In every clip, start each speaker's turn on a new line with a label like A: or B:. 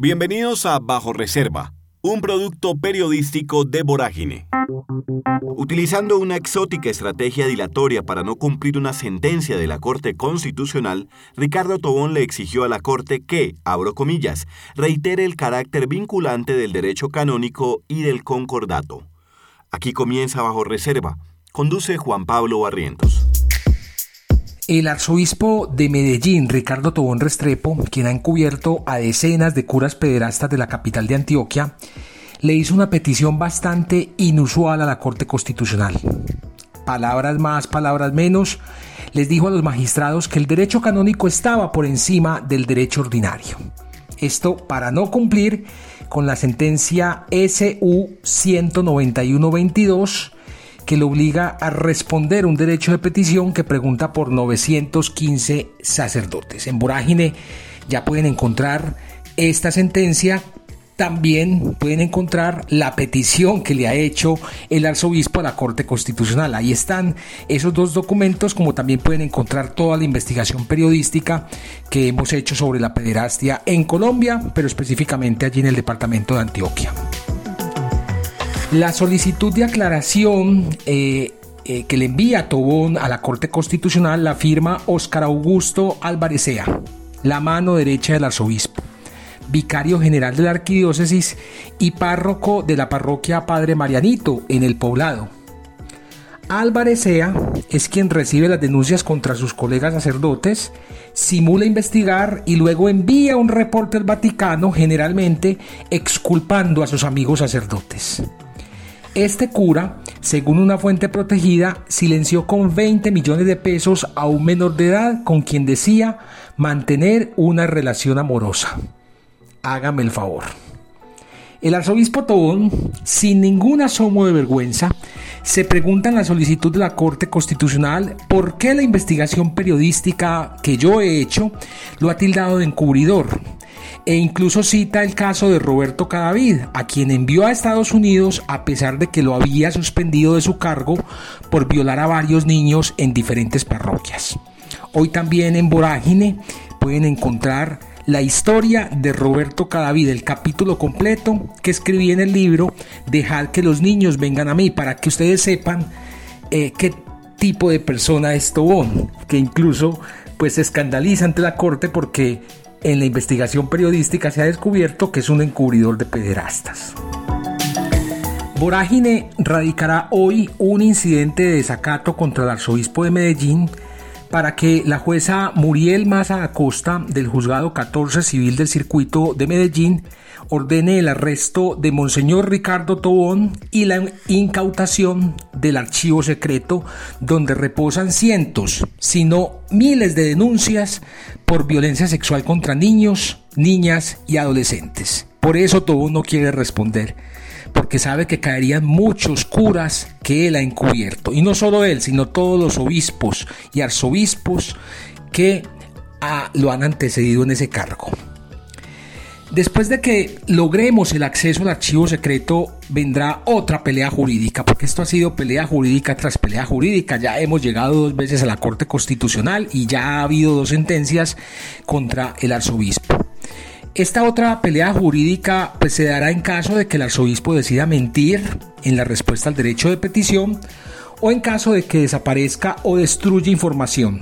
A: Bienvenidos a Bajo Reserva, un producto periodístico de Vorágine. Utilizando una exótica estrategia dilatoria para no cumplir una sentencia de la Corte Constitucional, Ricardo Tobón le exigió a la Corte que, abro comillas, reitere el carácter vinculante del derecho canónico y del concordato. Aquí comienza Bajo Reserva. Conduce Juan Pablo Barrientos.
B: El arzobispo de Medellín, Ricardo Tobón Restrepo, quien ha encubierto a decenas de curas pederastas de la capital de Antioquia, le hizo una petición bastante inusual a la Corte Constitucional. Palabras más, palabras menos, les dijo a los magistrados que el derecho canónico estaba por encima del derecho ordinario. Esto para no cumplir con la sentencia SU 191-22 que le obliga a responder un derecho de petición que pregunta por 915 sacerdotes. En Vorágine ya pueden encontrar esta sentencia también pueden encontrar la petición que le ha hecho el arzobispo a la Corte Constitucional. Ahí están esos dos documentos, como también pueden encontrar toda la investigación periodística que hemos hecho sobre la pederastia en Colombia, pero específicamente allí en el departamento de Antioquia. La solicitud de aclaración eh, eh, que le envía Tobón a la Corte Constitucional la firma Óscar Augusto Alvarecea, la mano derecha del arzobispo, vicario general de la arquidiócesis y párroco de la parroquia Padre Marianito en el poblado. Alvarecea es quien recibe las denuncias contra sus colegas sacerdotes, simula investigar y luego envía un reporte al Vaticano, generalmente exculpando a sus amigos sacerdotes. Este cura, según una fuente protegida, silenció con 20 millones de pesos a un menor de edad con quien decía mantener una relación amorosa. Hágame el favor. El arzobispo Tobón, sin ningún asomo de vergüenza, se pregunta en la solicitud de la Corte Constitucional por qué la investigación periodística que yo he hecho lo ha tildado de encubridor e incluso cita el caso de Roberto Cadavid, a quien envió a Estados Unidos a pesar de que lo había suspendido de su cargo por violar a varios niños en diferentes parroquias. Hoy también en Vorágine pueden encontrar la historia de Roberto Cadavid, el capítulo completo que escribí en el libro Dejad que los niños vengan a mí, para que ustedes sepan eh, qué tipo de persona es Tobón, que incluso pues se escandaliza ante la corte porque en la investigación periodística se ha descubierto que es un encubridor de pederastas. Vorágine radicará hoy un incidente de desacato contra el arzobispo de Medellín para que la jueza Muriel Maza Acosta del juzgado 14 civil del circuito de Medellín ordene el arresto de Monseñor Ricardo Tobón y la incautación del archivo secreto donde reposan cientos, si no miles de denuncias por violencia sexual contra niños, niñas y adolescentes. Por eso Tobón no quiere responder porque sabe que caerían muchos curas que él ha encubierto. Y no solo él, sino todos los obispos y arzobispos que ah, lo han antecedido en ese cargo. Después de que logremos el acceso al archivo secreto, vendrá otra pelea jurídica, porque esto ha sido pelea jurídica tras pelea jurídica. Ya hemos llegado dos veces a la Corte Constitucional y ya ha habido dos sentencias contra el arzobispo. Esta otra pelea jurídica pues, se dará en caso de que el arzobispo decida mentir en la respuesta al derecho de petición o en caso de que desaparezca o destruya información.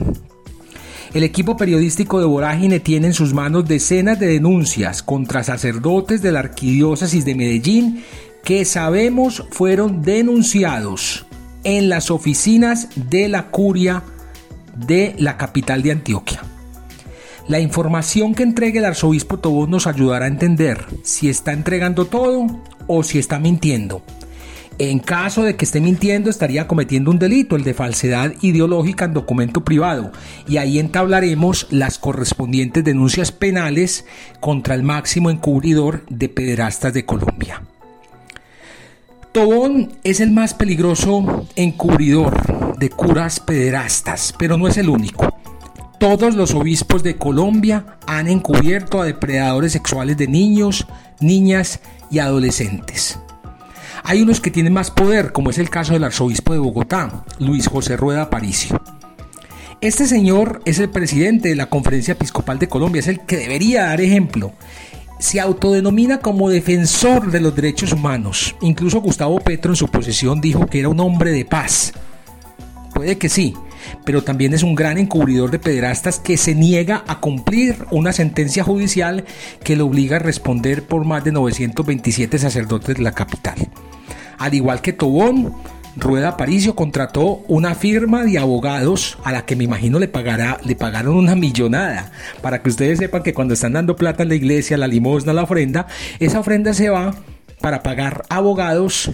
B: El equipo periodístico de Vorágine tiene en sus manos decenas de denuncias contra sacerdotes de la Arquidiócesis de Medellín que sabemos fueron denunciados en las oficinas de la curia de la capital de Antioquia. La información que entregue el arzobispo Tobón nos ayudará a entender si está entregando todo o si está mintiendo. En caso de que esté mintiendo, estaría cometiendo un delito, el de falsedad ideológica en documento privado, y ahí entablaremos las correspondientes denuncias penales contra el máximo encubridor de pederastas de Colombia. Tobón es el más peligroso encubridor de curas pederastas, pero no es el único. Todos los obispos de Colombia han encubierto a depredadores sexuales de niños, niñas y adolescentes. Hay unos que tienen más poder, como es el caso del arzobispo de Bogotá, Luis José Rueda Aparicio. Este señor es el presidente de la Conferencia Episcopal de Colombia, es el que debería dar ejemplo. se autodenomina como defensor de los derechos humanos. Incluso Gustavo Petro en su posición dijo que era un hombre de paz. Puede que sí, pero también es un gran encubridor de pederastas que se niega a cumplir una sentencia judicial que lo obliga a responder por más de 927 sacerdotes de la capital. Al igual que Tobón, Rueda Aparicio contrató una firma de abogados a la que me imagino le, pagará, le pagaron una millonada. Para que ustedes sepan que cuando están dando plata en la iglesia, la limosna, la ofrenda, esa ofrenda se va para pagar abogados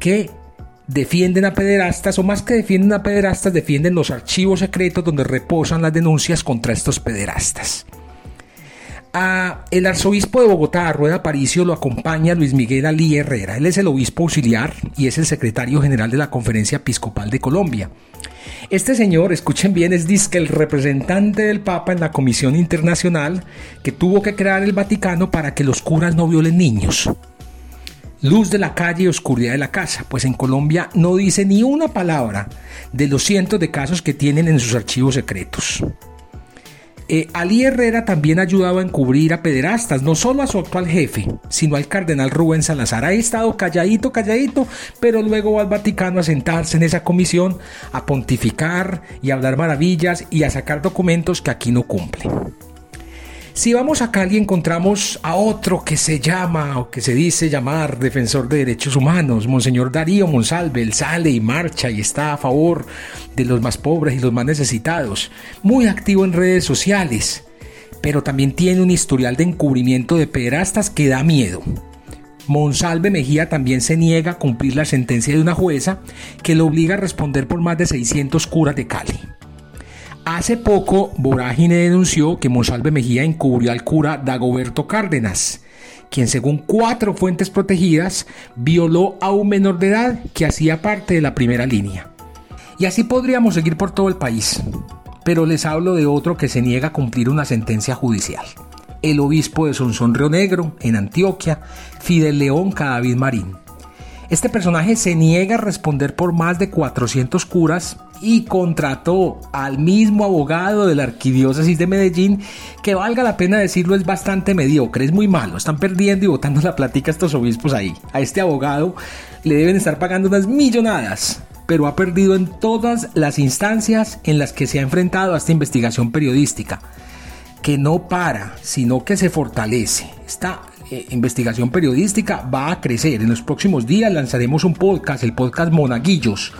B: que defienden a pederastas o más que defienden a pederastas, defienden los archivos secretos donde reposan las denuncias contra estos pederastas el arzobispo de Bogotá, Rueda Paricio, lo acompaña Luis Miguel Alí Herrera. Él es el obispo auxiliar y es el secretario general de la Conferencia Episcopal de Colombia. Este señor, escuchen bien, es disque el representante del Papa en la Comisión Internacional que tuvo que crear el Vaticano para que los curas no violen niños. Luz de la calle y oscuridad de la casa, pues en Colombia no dice ni una palabra de los cientos de casos que tienen en sus archivos secretos. Eh, Ali Herrera también ha ayudado a encubrir a pederastas, no solo a su actual jefe, sino al cardenal Rubén Salazar. Ha estado calladito, calladito, pero luego va al Vaticano a sentarse en esa comisión, a pontificar y a hablar maravillas y a sacar documentos que aquí no cumplen. Si vamos a Cali encontramos a otro que se llama o que se dice llamar defensor de derechos humanos, Monseñor Darío Monsalve, él sale y marcha y está a favor de los más pobres y los más necesitados, muy activo en redes sociales, pero también tiene un historial de encubrimiento de pederastas que da miedo. Monsalve Mejía también se niega a cumplir la sentencia de una jueza que lo obliga a responder por más de 600 curas de Cali. Hace poco, Vorágine denunció que Monsalve Mejía encubrió al cura Dagoberto Cárdenas, quien según cuatro fuentes protegidas violó a un menor de edad que hacía parte de la primera línea. Y así podríamos seguir por todo el país, pero les hablo de otro que se niega a cumplir una sentencia judicial. El obispo de Sonsón Río Negro, en Antioquia, Fidel León Cadavid Marín. Este personaje se niega a responder por más de 400 curas y contrató al mismo abogado de la arquidiócesis de Medellín, que valga la pena decirlo es bastante mediocre, es muy malo, están perdiendo y botando la plática estos obispos ahí. A este abogado le deben estar pagando unas millonadas, pero ha perdido en todas las instancias en las que se ha enfrentado a esta investigación periodística, que no para, sino que se fortalece. Esta eh, investigación periodística va a crecer. En los próximos días lanzaremos un podcast, el podcast Monaguillos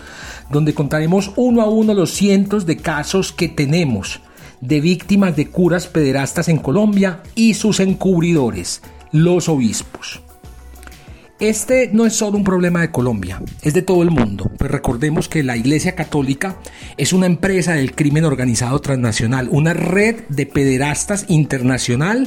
B: donde contaremos uno a uno los cientos de casos que tenemos de víctimas de curas pederastas en Colombia y sus encubridores, los obispos. Este no es solo un problema de Colombia, es de todo el mundo. Pues recordemos que la Iglesia Católica es una empresa del crimen organizado transnacional, una red de pederastas internacional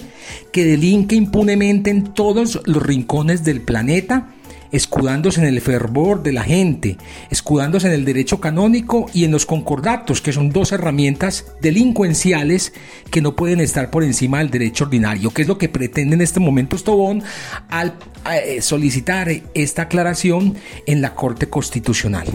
B: que delinque impunemente en todos los rincones del planeta escudándose en el fervor de la gente, escudándose en el derecho canónico y en los concordatos, que son dos herramientas delincuenciales que no pueden estar por encima del derecho ordinario, que es lo que pretende en este momento Estobón al eh, solicitar esta aclaración en la Corte Constitucional.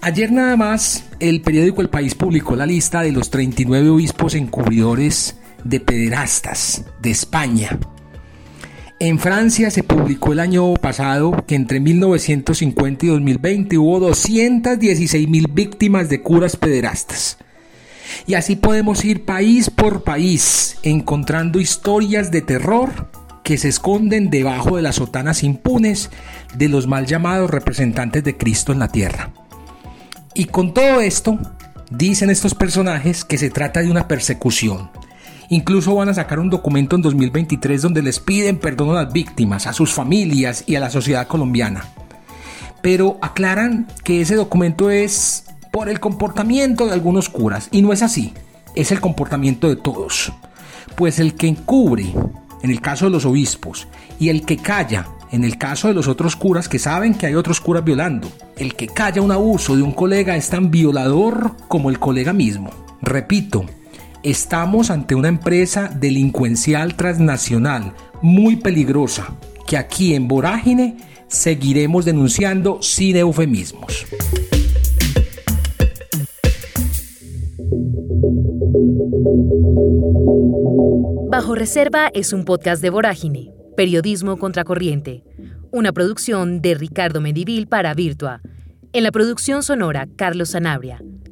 B: Ayer nada más el periódico El País publicó la lista de los 39 obispos encubridores de pederastas de España. En Francia se publicó el año pasado que entre 1950 y 2020 hubo 216 mil víctimas de curas pederastas. Y así podemos ir país por país encontrando historias de terror que se esconden debajo de las sotanas impunes de los mal llamados representantes de Cristo en la tierra. Y con todo esto, dicen estos personajes que se trata de una persecución, Incluso van a sacar un documento en 2023 donde les piden perdón a las víctimas, a sus familias y a la sociedad colombiana. Pero aclaran que ese documento es por el comportamiento de algunos curas. Y no es así, es el comportamiento de todos. Pues el que encubre, en el caso de los obispos, y el que calla, en el caso de los otros curas que saben que hay otros curas violando, el que calla un abuso de un colega es tan violador como el colega mismo. Repito, Estamos ante una empresa delincuencial transnacional muy peligrosa que aquí en Vorágine seguiremos denunciando sin eufemismos.
C: Bajo Reserva es un podcast de Vorágine, Periodismo Contracorriente, una producción de Ricardo Medivil para Virtua. En la producción sonora, Carlos Sanabria.